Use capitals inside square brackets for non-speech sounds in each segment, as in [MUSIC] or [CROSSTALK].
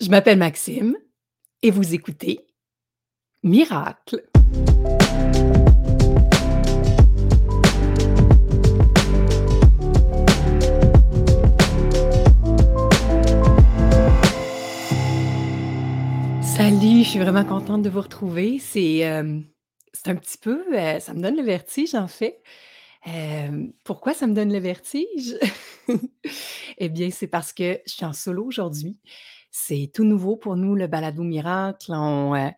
Je m'appelle Maxime et vous écoutez Miracle. Salut, je suis vraiment contente de vous retrouver. C'est, c'est un petit peu, heu, ça me donne le vertige en fait. Hem, pourquoi ça me donne le vertige? [LAUGHS] Eh bien, c'est parce que je suis en solo aujourd'hui. C'est tout nouveau pour nous le balado miracle. On, heu,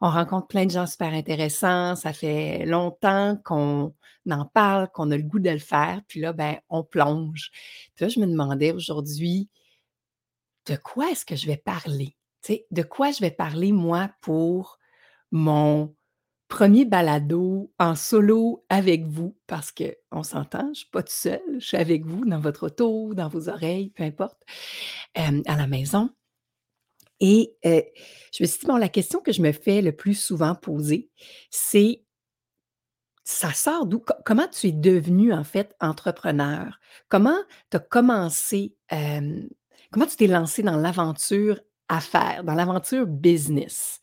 on rencontre plein de gens super intéressants. Ça fait longtemps qu'on en parle, qu'on a le goût de le faire. Puis là, ben, on plonge. Puis je me demandais aujourd'hui, de quoi est-ce que je vais parler? De quoi je vais parler moi pour mon premier balado en solo avec vous? Parce qu'on s'entend, je suis pas toute seule, je suis avec vous dans votre auto, dans vos oreilles, peu importe, hem, à la maison. Et je me suis dit, bon, la question que je me fais le plus souvent poser, c'est ça sort d'où? Co comment tu es devenu, en fait, entrepreneur? Comment tu as commencé, comment tu t'es lancé dans l'aventure affaires, dans l'aventure business?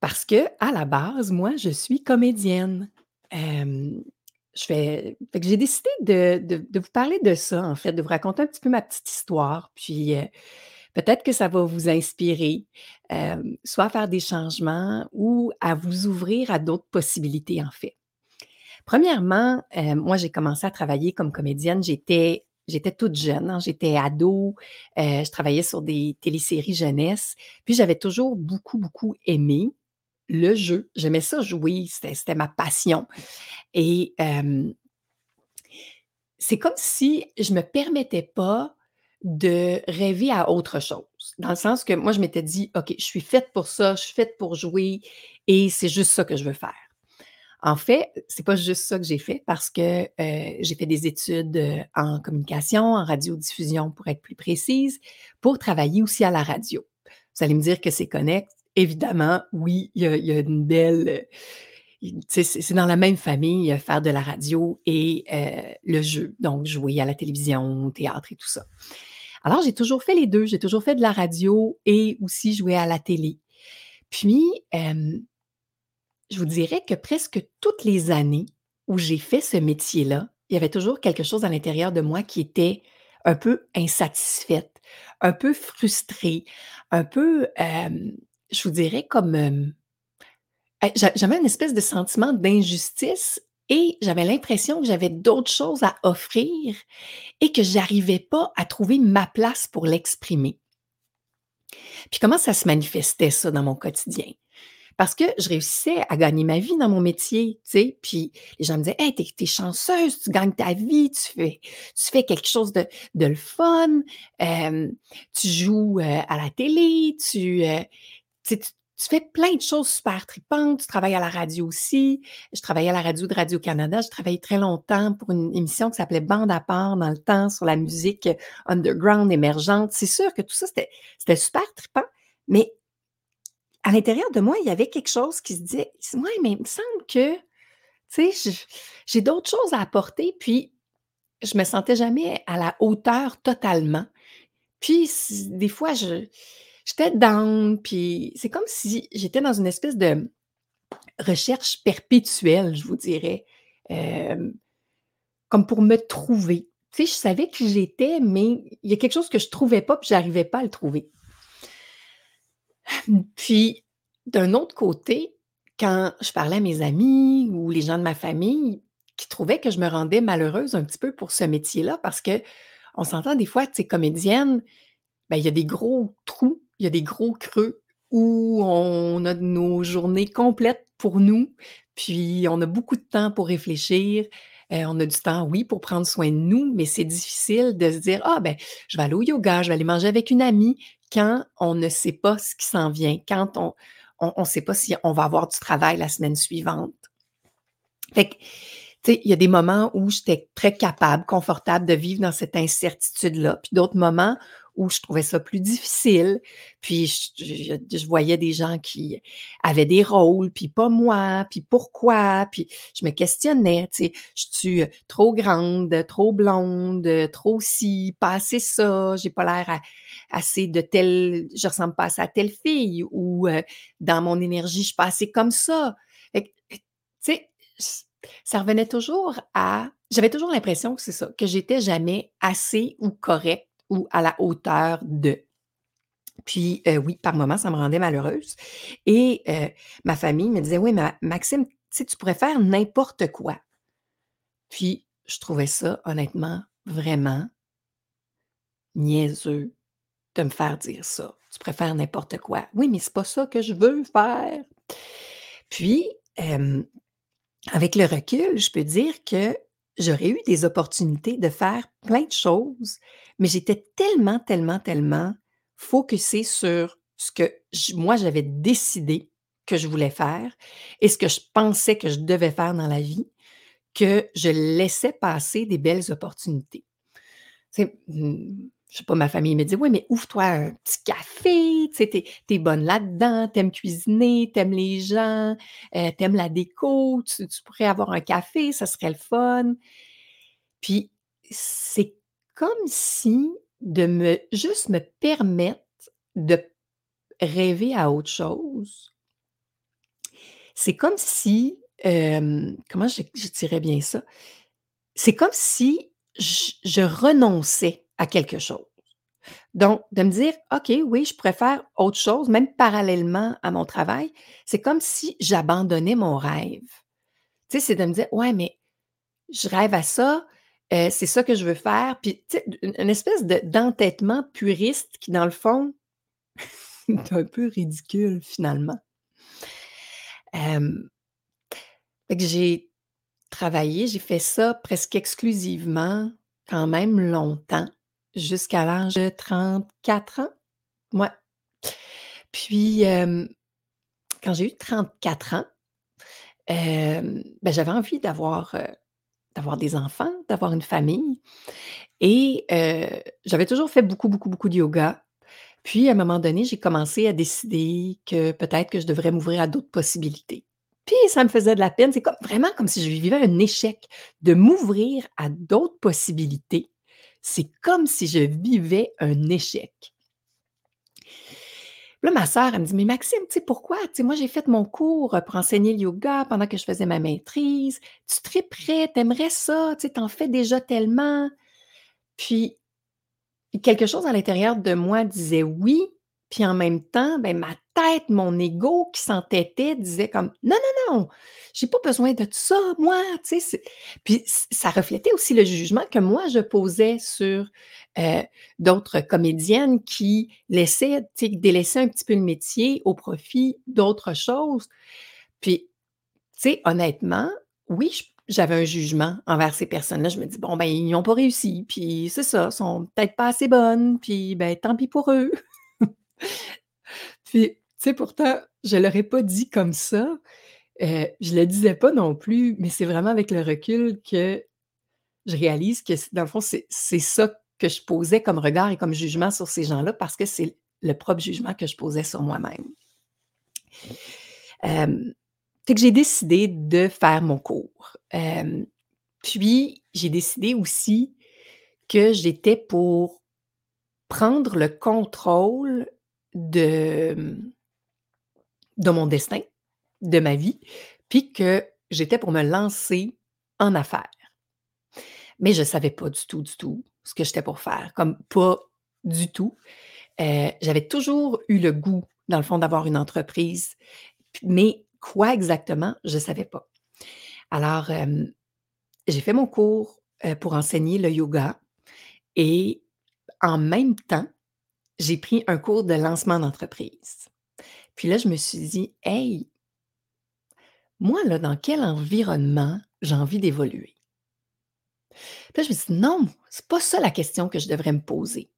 Parce que à la base, moi, je suis comédienne. Je fais j'ai décidé de de vous parler de ça, en fait, de vous raconter un petit peu ma petite histoire, puis, peut-être que ça va vous inspirer, hem, soit à faire des changements ou à vous ouvrir à d'autres possibilités, en fait. Premièrement, heu, moi, j'ai commencé à travailler comme comédienne, j'étais toute jeune, hein, j'étais ado, heu, je travaillais sur des téléséries jeunesse, puis j'avais toujours beaucoup, beaucoup aimé le jeu. J'aimais ça jouer, c'était ma passion. Et c'est comme si je me permettais pas de rêver à autre chose. Dans le sens que moi, je m'étais dit: «OK, je suis faite pour ça, je suis faite pour jouer et c'est juste ça que je veux faire». En fait, c'est pas juste ça que j'ai fait parce que, heu, j'ai fait des études, heu, en communication, en radiodiffusion pour être plus précise, pour travailler aussi à la radio. Vous allez me dire que c'est connexe. Évidemment, oui, il y a une belle, c'est dans la même famille, heu, faire de la radio et heu, le jeu, donc jouer à la télévision, au théâtre et tout ça. Alors j'ai toujours fait les 2. j'ai toujours fait de la radio et aussi joué à la télé. Puis, hem je vous dirais que presque toutes les années où j'ai fait ce métier-là, il y avait toujours quelque chose à l'intérieur de moi qui était un peu insatisfaite, un peu frustrée, un peu, je vous dirais comme, j'avais une espèce de sentiment d'injustice et j'avais l'impression que j'avais d'autres choses à offrir et que j'arrivais pas à trouver ma place pour l'exprimer. Puis comment ça se manifestait ça dans mon quotidien? Parce que je réussissais à gagner ma vie dans mon métier, tu sais, puis les gens me disaient: «Hey, tu es chanceuse, tu gagnes ta vie, tu fais tu fais quelque chose de de le fun, hem, tu joues, heu, à la télé, tu, heu, tu tu fais plein de choses super tripantes, tu travailles à la radio aussi». Je travaillais à la radio de Radio-Canada, j'ai travaillé très longtemps pour une émission qui s'appelait Bande à part dans le temps sur la musique, underground émergente. C'est sûr que tout ça, c'était super tripant, mais à l'intérieur de moi, il y avait quelque chose qui se disait: «Ouais, mais il me semble que, tu sais, je j'ai d'autres choses à apporter», puis je me sentais jamais à la hauteur totalement. Puis des fois, je j'étais down, puis c'est comme si j'étais dans une espèce de recherche perpétuelle, je vous dirais, hem, comme pour me trouver. Tu sais, je savais qui j'étais, mais il y a quelque chose que je trouvais pas, puis j'arrivais pas à le trouver. Puis, d'un autre côté, quand je parlais à mes amis ou les gens de ma famille qui trouvaient que je me rendais malheureuse un petit peu pour ce métier-là, parce qu'on s'entend des fois, tu sais, comédienne, ben, il y a des gros trous, il y a des gros creux où on a nos journées complètes pour nous, puis on a beaucoup de temps pour réfléchir. Heu, on a du temps, oui, pour prendre soin de nous, mais c'est difficile de se dire: «Ah ben, je vais aller au yoga, je vais aller manger avec une amie», quand on ne sait pas ce qui s'en vient, quand on on ne sait pas si on va avoir du travail la semaine suivante. Fait que, tu sais, il y a des moments où j'étais très capable, confortable de vivre dans cette incertitude-là, puis d'autres moments où je trouvais ça plus difficile. Puis je voyais des gens qui avaient des rôles, puis pas moi, puis pourquoi? Puis je me questionnais, tu sais, je suis trop grande, trop blonde, trop ci, pas assez ça, j'ai pas l'air assez de telle je ressemble pas à telle fille ou heu, dans mon énergie, je suis pas assez comme ça. Tu sais, ça revenait toujours à j'avais toujours l'impression que c'est ça, que j'étais jamais assez ou correcte ou à la hauteur de. Puis, heu, oui, par moments, ça me rendait malheureuse et heu, ma famille me disait: «Oui, mais Maxime, tu pourrais faire n'importe quoi». Puis, je trouvais ça honnêtement vraiment niaiseux de me faire dire ça. «Tu faire n'importe quoi». Oui, mais c'est pas ça que je veux faire. Puis, hem, avec le recul, je peux dire que j'aurais eu des opportunités de faire plein de choses, mais j'étais tellement, tellement, tellement focusée sur ce que moi j'avais décidé que je voulais faire et ce que je pensais que je devais faire dans la vie, que je laissais passer des belles opportunités. Tu sais, mmh, je sais pas, ma famille me dit: «Oui, mais ouvre-toi un petit café, tu sais, tu es bonne là-dedans, tu aimes cuisiner, tu aimes les gens, heu, tu aimes la déco, tu pourrais avoir un café, ça serait le fun». Puis c'est comme si de me juste me permettre de rêver à autre chose c'est comme si, comment je dirais bien ça? C'est comme si je renonçais à quelque chose. Donc de me dire: «OK, oui, je faire autre chose, même parallèlement à mon travail», c'est comme si j'abandonnais mon rêve. Tu sais, c'est de me dire: «Ouais, mais je rêve à ça, heu, c'est ça que je veux faire», puis tu sais, une espèce de d'entêtement puriste qui, dans le fond, [LAUGHS] est un peu ridicule finalement. Que j'ai travaillé, j'ai fait ça presque exclusivement, quand même longtemps, jusqu'à l'âge de 34 ans. Puis, quand j'ai eu 34 ans, ben, j'avais envie d'avoir, des enfants, d'avoir une famille et j'avais toujours fait beaucoup, beaucoup, beaucoup de yoga. Puis à un moment donné, j'ai commencé à décider que peut-être que je devrais m'ouvrir à d'autres possibilités. Puis ça me faisait de la peine, c'est vraiment comme si je vivais un échec. De m'ouvrir à d'autres possibilités, c'est comme si je vivais un échec. Là, ma sœur, elle me dit: «Mais Maxime, tu sais pourquoi? Moi, j'ai fait mon cours, heu, pour enseigner le yoga pendant que je faisais ma maîtrise. Tu triperais, tu aimerais ça, tu sais, tu en fais déjà tellement». Puis quelque chose à l'intérieur de moi disait: «Oui», puis en même temps, ben, ma tête, mon ego qui s'entêtait disait comme: «Non, non, non, j'ai pas besoin de ça, moi», tu sais? Puis ça reflétait aussi le jugement que moi je posais sur, heu, d'autres comédiennes qui laissaient, tu sais, délaissaient un petit peu le métier au profit d'autres choses. Puis, tu sais, honnêtement, oui, j'avais un jugement envers ces personnes-là. Je me dis: «Bon, ben, ils ont pas réussi, puis c'est ça, sont peut-être pas assez bonnes, puis, ben, tant pis pour eux». [LAUGHS] Puis, sais, pourtant, je leur ai pas dit comme ça, heu, je le disais pas non plus, mais c'est vraiment avec le recul que je réalise que dans le fond, c'est ça que je posais comme regard et comme jugement sur ces gens-là parce que c'est le propre jugement que je posais sur moi-même. Fait que j'ai décidé de faire mon cours. Hem, puis j'ai décidé aussi que j'étais pour prendre le contrôle de, de mon destin, de ma vie, puis que j'étais pour me lancer en affaires. Mais je savais pas du tout, du tout ce que j'étais pour faire, comme pas du tout. Heu, j'avais toujours eu le goût, dans le fond, d'avoir une entreprise, mais quoi exactement, je savais pas. Alors, hem, j'ai fait mon cours, heu, pour enseigner le yoga et en même temps, j'ai pris un cours de lancement d'entreprise. Puis là, je me suis dit: «Hey» «moi, là, dans quel environnement j'ai envie d'évoluer?» Puis là, je me suis dit: «Non, c'est pas ça la question que je devrais me poser.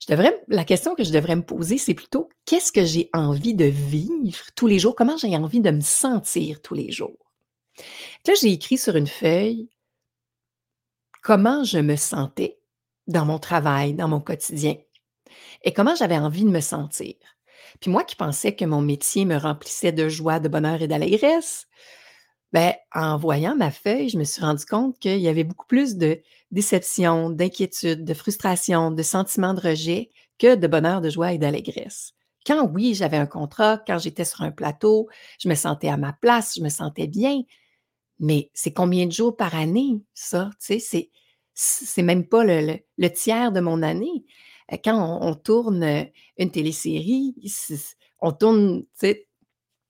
Je devrais la question que je devrais me poser, c'est plutôt qu'est-ce que j'ai envie de vivre tous les jours? Comment j'ai envie de me sentir tous les jours?» Là, j'ai écrit sur une feuille comment je me sentais dans mon travail, dans mon quotidien. et comment j'avais envie de me sentir. Puis moi qui pensais que mon métier me remplissait de joie, de bonheur et d'allégresse, ben, en voyant ma feuille, je me suis rendu compte qu'il y avait beaucoup plus de déception, d'inquiétude, de frustration, de sentiments de rejet que de bonheur, de joie et d'allégresse. Quand oui, j'avais un contrat, quand j'étais sur un plateau, je me sentais à ma place, je me sentais bien, mais c'est combien de jours par année, ça? Tu sais, c'est, même pas le tiers de mon année. Euh, Quand on, on tourne euh, une télésérie, on tourne,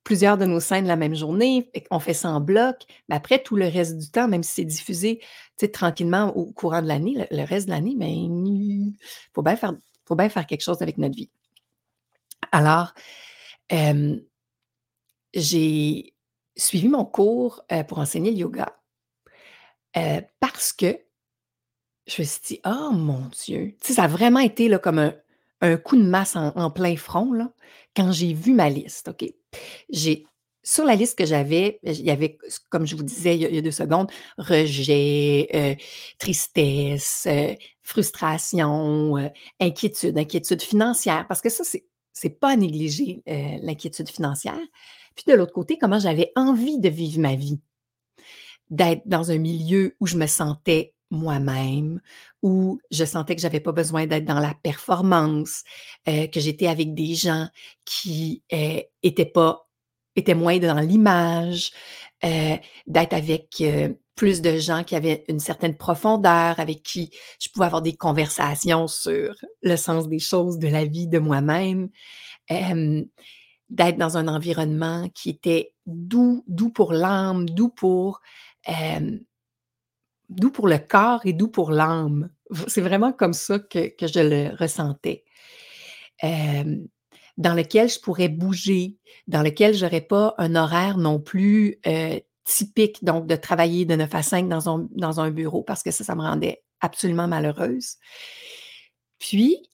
plusieurs de nos scènes la même journée, qu'on fait ça en bloc, mais après tout le reste du temps, même si c'est diffusé, tranquillement au courant de l'année, le, reste de l'année, mais il faut bien faire, faut bien faire quelque chose avec notre vie. Alors, j'ai suivi mon cours euh, pour enseigner le yoga parce que je me suis dit, oh mon Dieu, tu ça a vraiment été là, comme un, coup de masse en, plein front quand j'ai vu ma liste. OK? J'ai, sur la liste que j'avais, il y avait, comme je vous disais il y a, deux secondes, rejet, euh, tristesse, euh, frustration, euh, inquiétude, inquiétude financière, parce que ça, c'est, c'est pas à négliger l'inquiétude financière. Puis de l'autre côté, comment j'avais envie de vivre ma vie d'être dans un milieu où je me sentais moi-même, où je sentais que j'avais pas besoin d'être dans la performance, euh, que j'étais avec des gens qui euh, étaient pas étaient moins dans l'image, euh, d'être avec plus de gens qui avaient une certaine profondeur, avec qui je pouvais avoir des conversations sur le sens des choses, de la vie, de moi-même, d'être dans un environnement qui était doux, doux pour l'âme, doux pour doux pour le corps et doux pour l'âme. C'est vraiment comme ça que, je le ressentais. Dans lequel je pourrais bouger, dans lequel je n'aurais pas un horaire non plus typique, donc de travailler de 9 à 5 dans un, bureau, parce que ça, ça me rendait absolument malheureuse. Puis,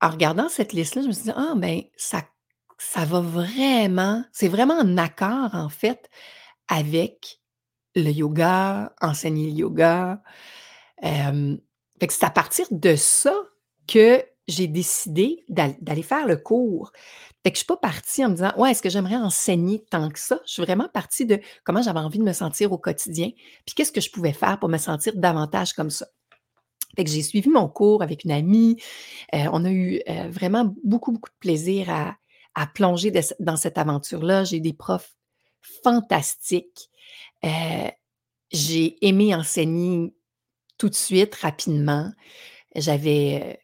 en regardant cette liste-là, je me suis dit, ah, ben, ça va vraiment, c'est vraiment en accord, en fait, avec le yoga, enseigner le yoga. C'est à partir de ça que j'ai décidé d'al d'aller faire le cours. Fait que je suis pas partie en me disant: «Ouais, est-ce que j'aimerais enseigner tant que ça?» Je suis vraiment partie de comment j'avais envie de me sentir au quotidien, puis qu'est-ce que je pouvais faire pour me sentir davantage comme ça. J'ai suivi mon cours avec une amie, heu, on a eu, heu, vraiment beaucoup, beaucoup de plaisir à plonger dans cette aventure-là. J'ai des profs fantastiques. Heu, j'ai aimé enseigner tout de suite, rapidement. J'avais, heu,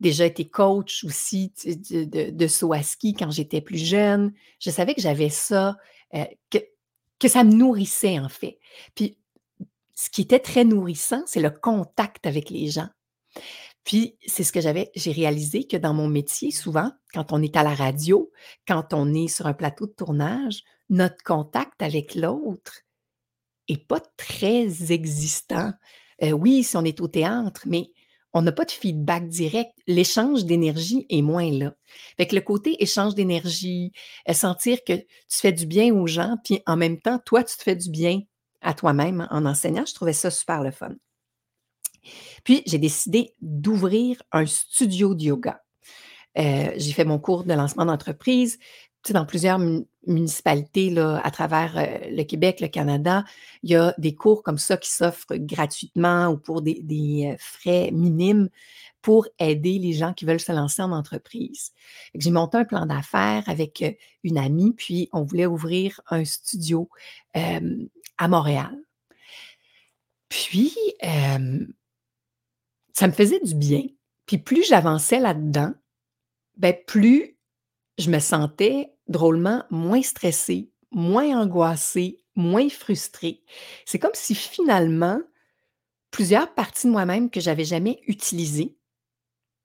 déjà été coach aussi de de saut à ski quand j'étais plus jeune. Je savais que j'avais ça, heu, que que ça me nourrissait, en fait. Puis, ce qui était très nourrissant, c'est le contact avec les gens. Puis, c'est ce que j'avais j'ai réalisé que dans mon métier, souvent, quand on est à la radio, quand on est sur un plateau de tournage, notre contact avec l'autre pas très existant. Heu, oui, si on est au théâtre, mais on n'a pas de feedback direct. L'échange d'énergie est moins là. Fait le côté échange d'énergie, heu, sentir que tu fais du bien aux gens, puis en même temps, toi, tu te fais du bien à toi-même en enseignant, je trouvais ça super le fun. Puis j'ai décidé d'ouvrir un studio de yoga. Heu, j'ai fait mon cours de lancement d'entreprise, dans plusieurs mu municipalités là, à travers, heu, le Québec, le Canada. Il y a des cours comme ça qui s'offrent gratuitement ou pour des heu, frais minimes pour aider les gens qui veulent se lancer en entreprise. J'ai monté un plan d'affaires avec, heu, une amie, puis on voulait ouvrir un studio, à Montréal. Puis, ça me faisait du bien. Puis plus j'avançais là-dedans, ben plus je me sentais drôlement moins stressée, moins angoissée, moins frustrée. C'est comme si finalement, plusieurs parties de moi-même que j'avais jamais utilisées,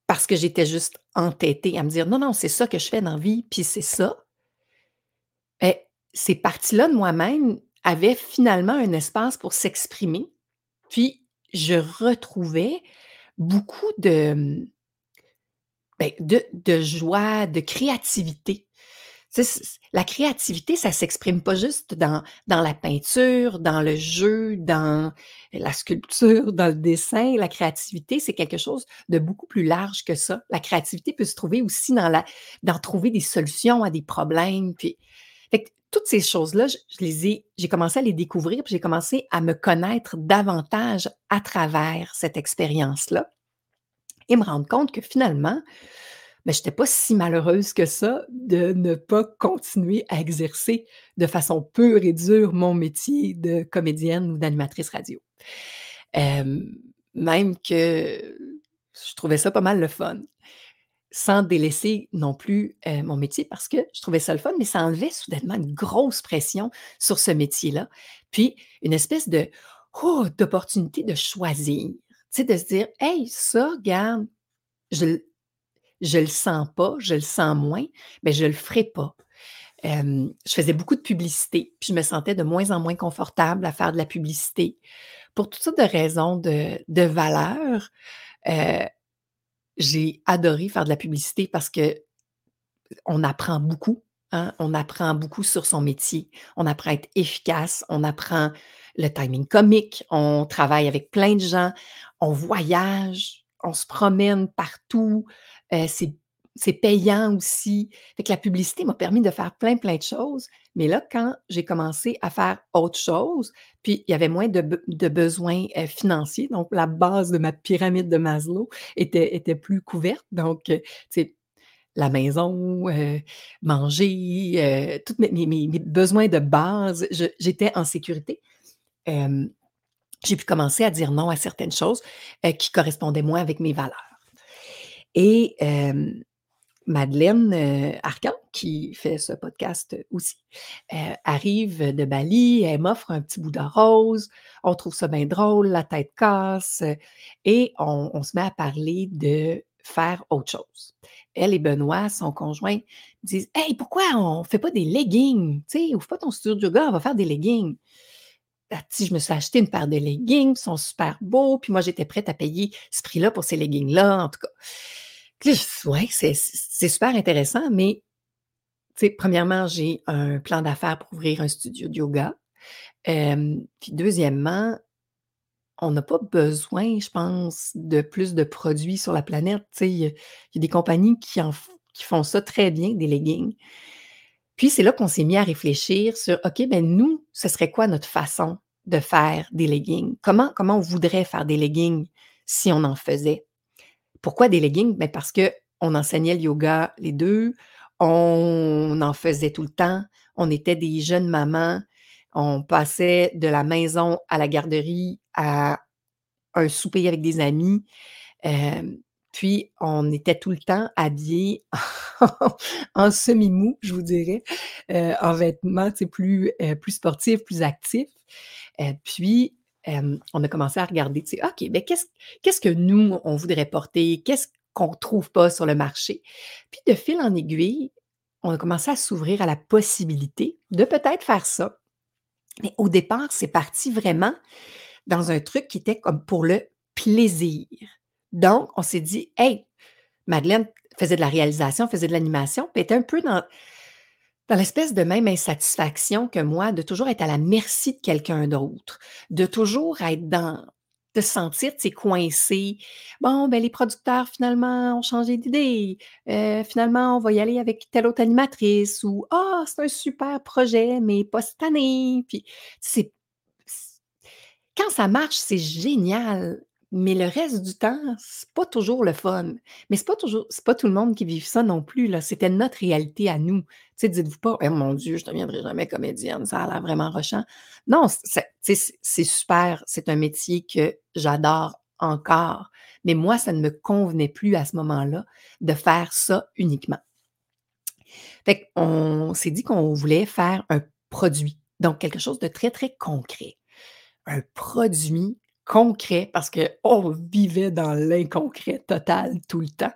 parce que j'étais juste entêtée à me dire: «Non, non, c'est ça que je fais dans la vie, puis c'est ça». Et ces parties-là de moi-même avaient finalement un espace pour s'exprimer, puis je retrouvais beaucoup de, de de joie, de créativité. La créativité, ça s'exprime pas juste dans la peinture, dans le jeu, dans la sculpture, [LAUGHS] dans le dessin. La créativité, c'est quelque chose de beaucoup plus large que ça. La créativité peut se trouver aussi dans la trouver des solutions à des problèmes, puis toutes ces choses-là, les ai j'ai commencé à les découvrir, puis j'ai commencé à me connaître davantage à travers cette expérience-là et me rendre compte que finalement, ben, j'étais pas si malheureuse que ça de ne pas continuer à exercer de façon pure et dure mon métier de comédienne ou d'animatrice radio. Même que je trouvais ça pas mal le fun, sans délaisser non plus, heu, mon métier parce que je trouvais ça le fun, mais ça enlevait soudainement une grosse pression sur ce métier-là. Puis une espèce de, oh, d'opportunité de choisir, tu sais, de se dire: «Hey, ça, regarde, je je le sens pas, je le sens moins, ben, je le ferai pas». Je faisais beaucoup de publicité, puis je me sentais de moins en moins confortable à faire de la publicité pour toutes sortes de raisons de de valeurs. Heu, j'ai adoré faire de la publicité parce qu'on apprend beaucoup, hein, on apprend beaucoup sur son métier. On apprend à être efficace, on apprend le timing comique, on travaille avec plein de gens, on voyage, on se promène partout, c'est payant aussi. La publicité m'a permis de faire plein, plein de choses, mais là, quand j'ai commencé à faire autre chose, puis il y avait moins de be de besoins, financiers, donc la base de ma pyramide de Maslow était plus couverte, donc la maison, manger, toutes mes besoins de base, j'étais en sécurité. J'ai pu commencer à dire non à certaines choses, qui correspondaient moins avec mes valeurs et Madeleine, Arcan, qui fait ce podcast aussi, arrive de Bali, elle m'offre un petit bout de rose, on trouve ça bien drôle, la tête casse, et on on se met à parler de faire autre chose. Elle et Benoît, son conjoint, disent: «Hey, pourquoi on fait pas des leggings? Tu sais, ouvre pas ton studio de yoga, on va faire des leggings». Sais, je me suis acheté une paire de leggings, ils sont super beaux, puis moi, j'étais prête à payer ce prix-là pour ces leggings-là, en tout cas. «Ouais, c'est super intéressant, mais» premièrement, j'ai un plan d'affaires pour ouvrir un studio de yoga. Puis deuxièmement, on n'a pas besoin, je pense, de plus de produits sur la planète, il y a des compagnies qui font ça très bien, des leggings. Puis c'est là qu'on s'est mis à réfléchir sur: «OK, ben nous, ce serait quoi notre façon de faire des leggings? Comment comment on voudrait faire des leggings si on en faisait?» Pourquoi des leggings? Ben, parce qu'on enseignait le yoga les 2, on en faisait tout le temps, on était des jeunes mamans, on passait de la maison à la garderie, à un souper avec des amis, hem, puis on était tout le temps habillés en [LAUGHS] semi-mou, je vous dirais, heu, en vêtements, plus, heu, plus sportifs, plus actifs. Heu, puis, on a commencé à regarder, «OK, ben qu'est-ce qu'est-ce que nous, on voudrait porter? Qu'est-ce qu'on trouve pas sur le marché?» Puis de fil en aiguille, on a commencé à s'ouvrir à la possibilité de peut-être faire ça. Mais au départ, c'est parti vraiment dans un truc qui était comme pour le plaisir. Donc on s'est dit: «Hey!» Madeleine faisait de la réalisation, faisait de l'animation, puis était un peu dans l'espèce de même insatisfaction que moi, de toujours être à la merci de quelqu'un d'autre, de toujours être dans de se sentir, tu sais, coincée. «Bon, ben les producteurs finalement ont changé d'idée, heu, finalement on va y aller avec telle autre animatrice» ou «Ah, c'est un super projet, mais pas cette année», puis c'est quand ça marche, c'est génial, mais le reste du temps, c'est pas toujours le fun. Mais c'est pas toujours c'est pas tout le monde qui vive ça non plus, là, c'était notre réalité à nous. Tu sais, dites-vous pas: «Eh mon Dieu, je deviendrai jamais comédienne, ça a l'air vraiment rushant». Non, c'est c'est super, c'est un métier que j'adore encore, mais moi, ça ne me convenait plus à ce moment-là de faire ça uniquement. Fait qu'on s'est dit qu'on voulait faire un produit, donc quelque chose de très, très concret. Un produit concret parce qu'on vivait dans l'inconcret total tout le temps.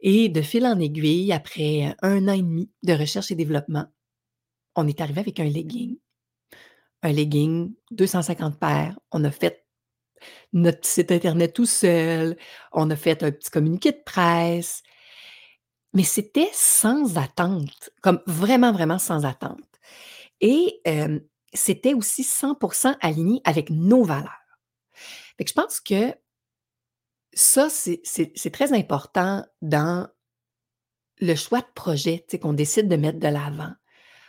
Et de fil en aiguille, après 1 an et demi de recherche et développement, on est arrivé avec un legging. Un legging, 250 paires, on a fait notre site internet tout seul, on a fait un petit communiqué de presse. Mais c'était sans attente, comme vraiment, vraiment sans attente. Et hem, c'était aussi 100 % aligné avec nos valeurs. Je pense que ça, c'est très important dans le choix de projet, qu'on décide de mettre de l'avant.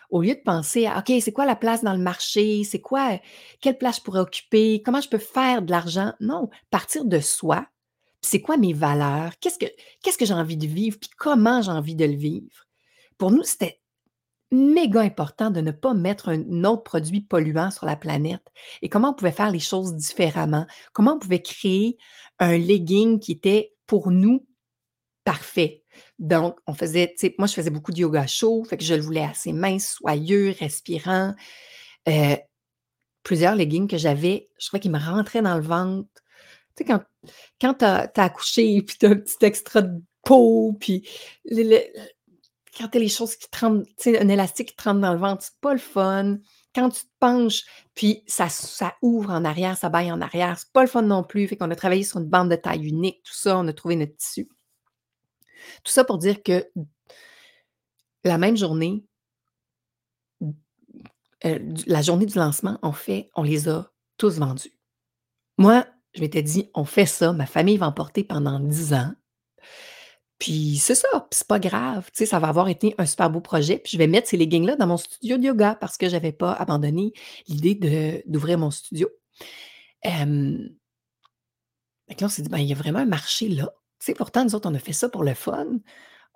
Au lieu de penser à: «OK, c'est quoi la place dans le marché? C'est quoi, quelle place je pourrais occuper? Comment je peux faire de l'argent?» non, partir de soi, c'est quoi mes valeurs? Qu'est-ce que qu'est-ce que j'ai envie de vivre? Puis comment j'ai envie de le vivre? Pour nous, c'était méga important de ne pas mettre un autre produit polluant sur la planète et comment on pouvait faire les choses différemment? Comment on pouvait créer un legging qui était pour nous parfait? Donc, on faisait, tu sais, moi, je faisais beaucoup de yoga chaud, fait que je le voulais assez mince, soyeux, respirant. Heu, plusieurs leggings que j'avais, je trouvais qu'ils me rentraient dans le ventre. Tu sais, quand quand tu as accouché, [LAUGHS] puis tu as un petit extra de peau, puis quand tu as les choses qui te rentrent, tu sais, un élastique qui te rentre dans le ventre, c'est pas le fun. Quand tu te penches, puis ça ça ouvre en arrière, ça baille en arrière, c'est pas le fun non plus. Fait qu'on a travaillé sur une bande de taille unique, tout ça, on a trouvé notre tissu. Tout ça pour dire que la même journée du la journée du lancement, en fait, on les a tous vendus. Moi, je m'étais dit: «On fait ça, ma famille va en porter pendant 10 ans» puis c'est ça, puis c'est pas grave, tu sais, ça va avoir été un super beau projet, puis je vais mettre ces leggings-là dans mon studio de yoga parce que j'avais pas abandonné l'idée d'ouvrir mon studio. Que là, on s'est dit: «Ben, il y a vraiment un marché là». Tu sais, pourtant, nous autres, on a fait ça pour le fun.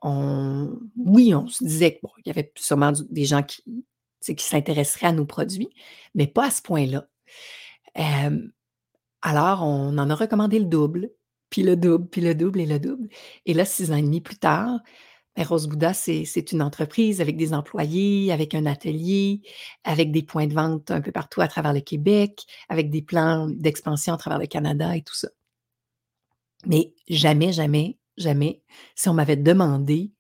Oui, on se disait que bon, il y avait sûrement des gens qui, qui s'intéresseraient à nos produits, mais pas à ce point-là. Alors on en a recommandé le double, puis le double, puis le double et le double et là, 6 ans et demi plus tard, ben, Rose Bouddha, c'est une entreprise avec des employés, avec un atelier, avec des points de vente un peu partout à travers le Québec, avec des plans d'expansion à travers le Canada et tout ça. Mais jamais, jamais, jamais, si on m'avait demandé,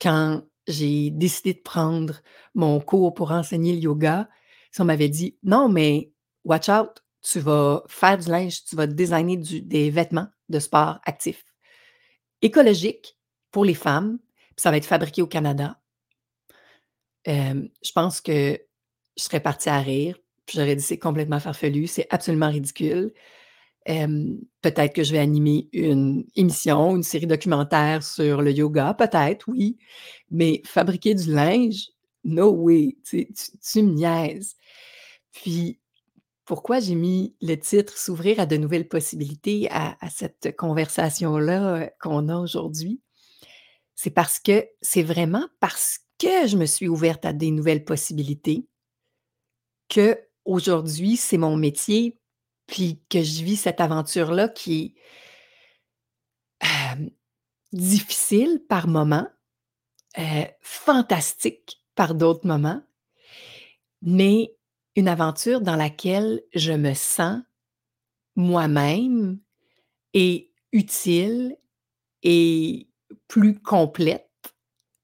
quand j'ai décidé de prendre mon cours pour enseigner le yoga, si on m'avait dit: «Non, mais watch out, tu vas faire du linge, tu vas designer des vêtements de sport actifs, écologiques pour les femmes, puis ça va être fabriqué au Canada». Hem, je pense que je serais partie à rire, puis j'aurais dit: «C'est complètement farfelu, c'est absolument ridicule». Hem, peut-être que je vais animer une émission, une série documentaire sur le yoga, peut-être, oui, mais fabriquer du linge, no way, tu tu tu me niaises. Puis, pourquoi j'ai mis le titre «S'ouvrir à de nouvelles possibilités» à cette conversation-là, heu, qu'on a aujourd'hui? C'est parce que c'est vraiment parce que je me suis ouverte à des nouvelles possibilités qu'aujourd'hui, c'est mon métier, puis que je vis cette aventure-là qui est, difficile par moments, heu, fantastique par d'autres moments, mais une aventure dans laquelle je me sens moi-même et utile et plus complète,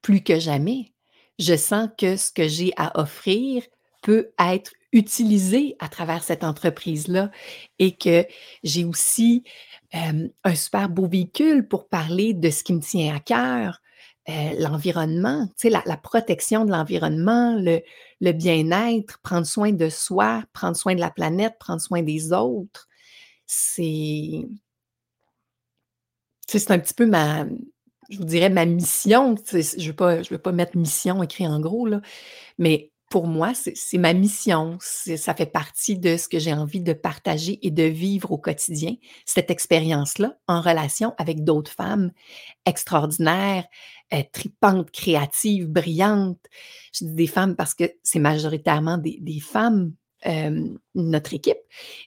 plus que jamais. Je sens que ce que j'ai à offrir peut être utilisé à travers cette entreprise-là et que j'ai aussi, hem, un super beau véhicule pour parler de ce qui me tient à cœur, heu, l'environnement, la la protection de l'environnement, le bien-être, prendre soin de soi, prendre soin de la planète, prendre soin des autres. C'est un petit peu ma je dirais ma mission, je veux pas veux pas mettre mission écrit en gros mais pour moi, c'est ma mission, ça fait partie de ce que j'ai envie de partager et de vivre au quotidien, cette expérience-là, en relation avec d'autres femmes extraordinaires, heu, tripantes, créatives, brillantes. Je dis des femmes parce que c'est majoritairement des femmes, hem, notre équipe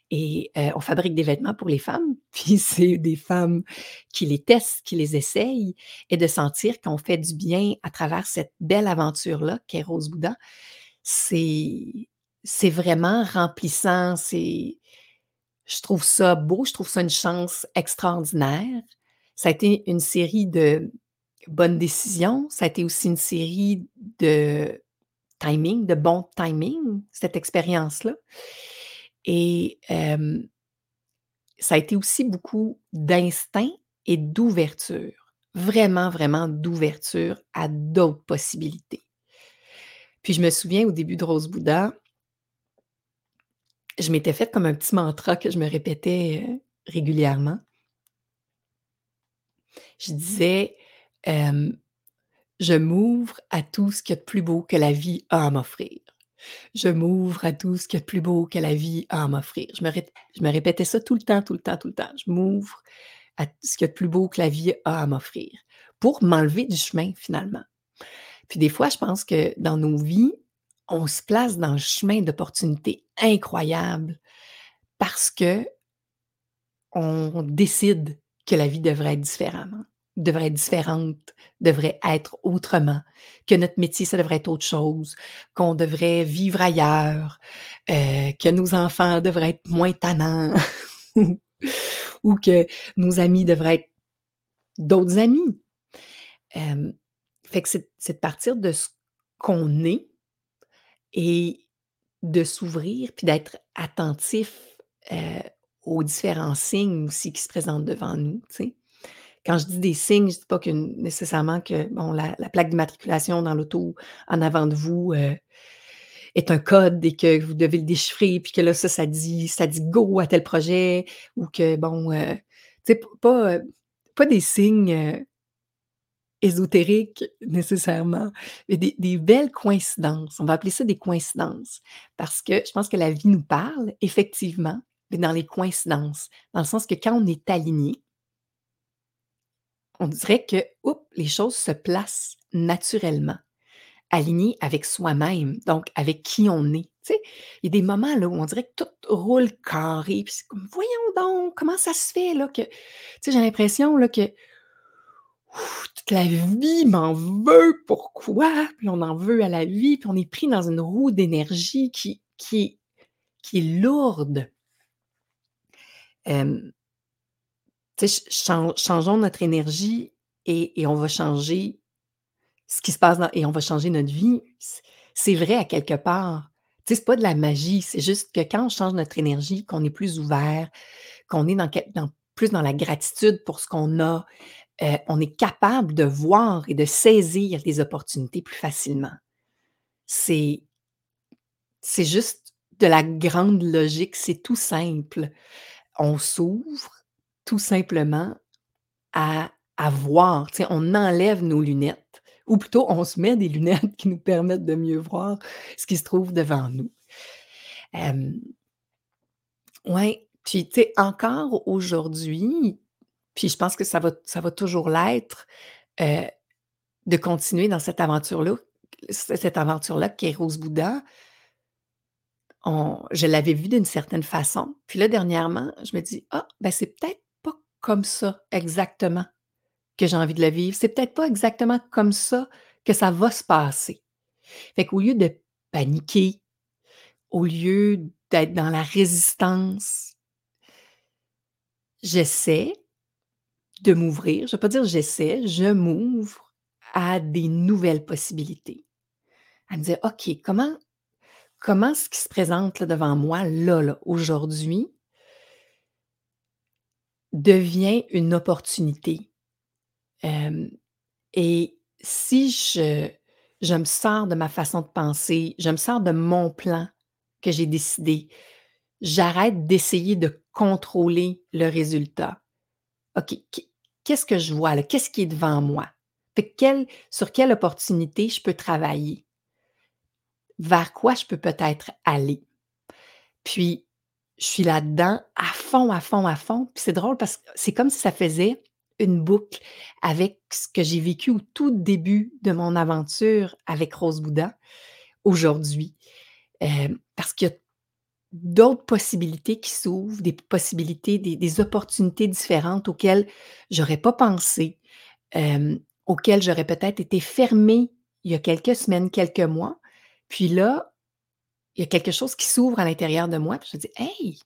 et heu, on fabrique des vêtements pour les femmes, [LAUGHS] puis c'est des femmes qui les testent, qui les essayent et de sentir qu'on fait du bien à travers cette belle aventure-là qu'est Rose Bouddha, c'est vraiment remplissant, c'est je trouve ça beau, je trouve ça une chance extraordinaire. Ça a été une série de bonnes décisions, ça a été aussi une série de timing, de bon timing, cette expérience-là et ça a été aussi beaucoup d'instinct et d'ouverture. Vraiment, vraiment d'ouverture à d'autres possibilités. Puis je me souviens au début de Rose Bouddha je m'étais fait comme un petit mantra que je me répétais, heu, régulièrement. Je disais, «Je m'ouvre à tout ce qu'il y a de plus beau que la vie a à m'offrir. Je m'ouvre à tout ce qu'il y a de plus beau que la vie a à m'offrir». Je me répétais ça tout le temps, tout le temps, tout le temps. Je m'ouvre à t ce qu'il y a de plus beau que la vie a à m'offrir, pour m'enlever du chemin finalement. Puis des fois, je pense que dans nos vies, on se place dans le chemin d'opportunités incroyables parce qu'on décide que la vie devrait être différemment devrait être différente, devrait être autrement, que notre métier, ça devrait être autre chose, qu'on devrait vivre ailleurs, heu, que nos enfants devraient être moins tannants [LAUGHS] ou que nos amis devraient être d'autres amis. Hem, fait que c'est de partir de ce qu'on est et de s'ouvrir puis d'être attentif, heu, aux différents signes aussi qui se présentent devant nous? Quand je dis des signes, je dis pas que nécessairement que, bon, la la plaque d'immatriculation dans l'auto en avant de vous, heu, est un code et que vous devez le déchiffrer puis que là, ça, ça dit ça dit «go» à tel projet ou que bon, heu, tu sais, pas, heu, pas des signes, heu ésotériques nécessairement, mais des belles coïncidences. On va appeler ça des coïncidences parce que je pense que la vie nous parle effectivement, mais dans les coïncidences, dans le sens que quand on est aligné on dirait que, oups, les choses se placent naturellement, alignées avec soi-même, donc avec qui on est. Tu sais, il y a des moments là où on dirait que tout roule carré, puis c'est comme: «Voyons donc, comment ça se fait là que» tu sais, j'ai l'impression que toute la vie m'en veut, pourquoi? Puis on en veut à la vie, puis on est pris dans une roue d'énergie qui qui est qui est lourde. Chan changeons notre énergie et et on va changer ce qui se passe et on va changer notre vie. C'est vrai à quelque part. Sais, c'est pas de la magie, c'est juste que quand on change notre énergie, qu'on est plus ouvert, qu'on est plus dans la gratitude pour ce qu'on a, heu, on est capable de voir et de saisir les opportunités plus facilement. C'est c'est juste de la grande logique, c'est tout simple. On s'ouvre tout simplement à à voir, on enlève nos lunettes ou plutôt on se met des [LAUGHS] lunettes qui nous permettent de mieux voir ce qui se trouve devant nous. Hem ouais, puis tu sais, encore aujourd'hui, puis je pense que ça va ça va toujours l'être, heu, de continuer dans cette aventure-là cette aventure-là qui est Rose Bouddha je l'avais vue d'une certaine façon, puis là, dernièrement, je me dis: «Ah, ben, c'est peut-être pas comme ça exactement que j'ai envie de la vivre. C'est peut-être pas exactement comme ça que ça va se passer». Fait qu'au lieu de paniquer, au lieu d'être dans la résistance j'essaie de m'ouvrir. Je vais pas dire j'essaie, je m'ouvre à des nouvelles possibilités. À me dire: «OK, comment comment ce qui se présente devant moi, là, là, aujourd'hui» «devient une opportunité?» Et si je je me sors de ma façon de penser, je me sors de mon plan que j'ai décidé, j'arrête d'essayer de contrôler le résultat. OK, qu'est-ce que je vois là? Qu'est-ce qui est devant moi? Sur quelle opportunité je peux travailler? Vers quoi je peux peut-être aller? Puis, je suis là-dedans à fond, à fond, à fond, puis c'est drôle parce que c'est comme si ça faisait une boucle avec ce que j'ai vécu au tout début de mon aventure avec Rose Bouddha, aujourd'hui. Hem, parce qu'il y a d'autres possibilités qui s'ouvrent, des possibilités, des opportunités différentes auxquelles j'aurais pas pensé, auxquelles j'aurais peut-être été fermée il y a quelques semaines, quelques mois. Puis là, il y a quelque chose qui s'ouvre à l'intérieur de moi, puis je dis: «Hey!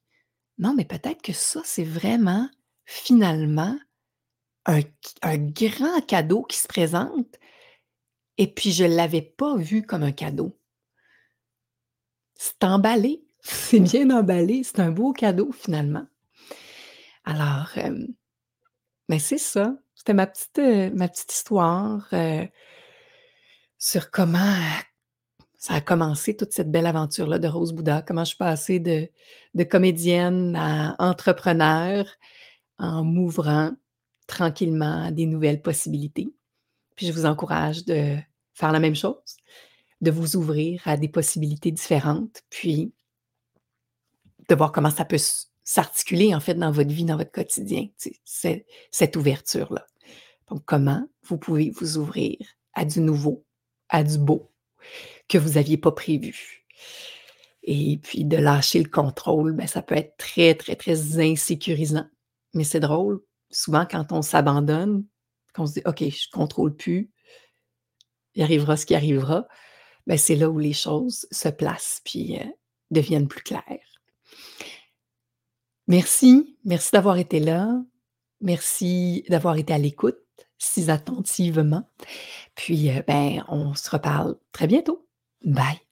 Non, mais peut-être que ça, c'est vraiment, finalement, un un grand cadeau qui se présente et puis je l'avais pas vu comme un cadeau». C'est emballé, c'est bien emballé, c'est un beau cadeau finalement. Alors, hem, mais c'est ça, C'était ma petite, heu, ma petite histoire, heu sur comment, ça a commencé toute cette belle aventure-là de Rose Bouddha. Comment je suis passée de de comédienne à entrepreneur en m'ouvrant tranquillement à des nouvelles possibilités. Puis je vous encourage de faire la même chose, de vous ouvrir à des possibilités différentes, puis de voir comment ça peut s'articuler en fait dans votre vie, dans votre quotidien, cette ouverture-là. Donc comment vous pouvez vous ouvrir à du nouveau, à du beau que vous aviez pas prévu? Et puis de lâcher le contrôle, ben, ça peut être très, très, très insécurisant. Mais c'est drôle, souvent quand on s'abandonne, qu'on se dit: «OK, je contrôle plus» «il arrivera ce qui arrivera», ben, c'est là où les choses se placent puis, heu, deviennent plus claires. Merci, merci d'avoir été là. Merci d'avoir été à l'écoute si attentivement. Puis, heu, ben, on se reparle très bientôt. Bye.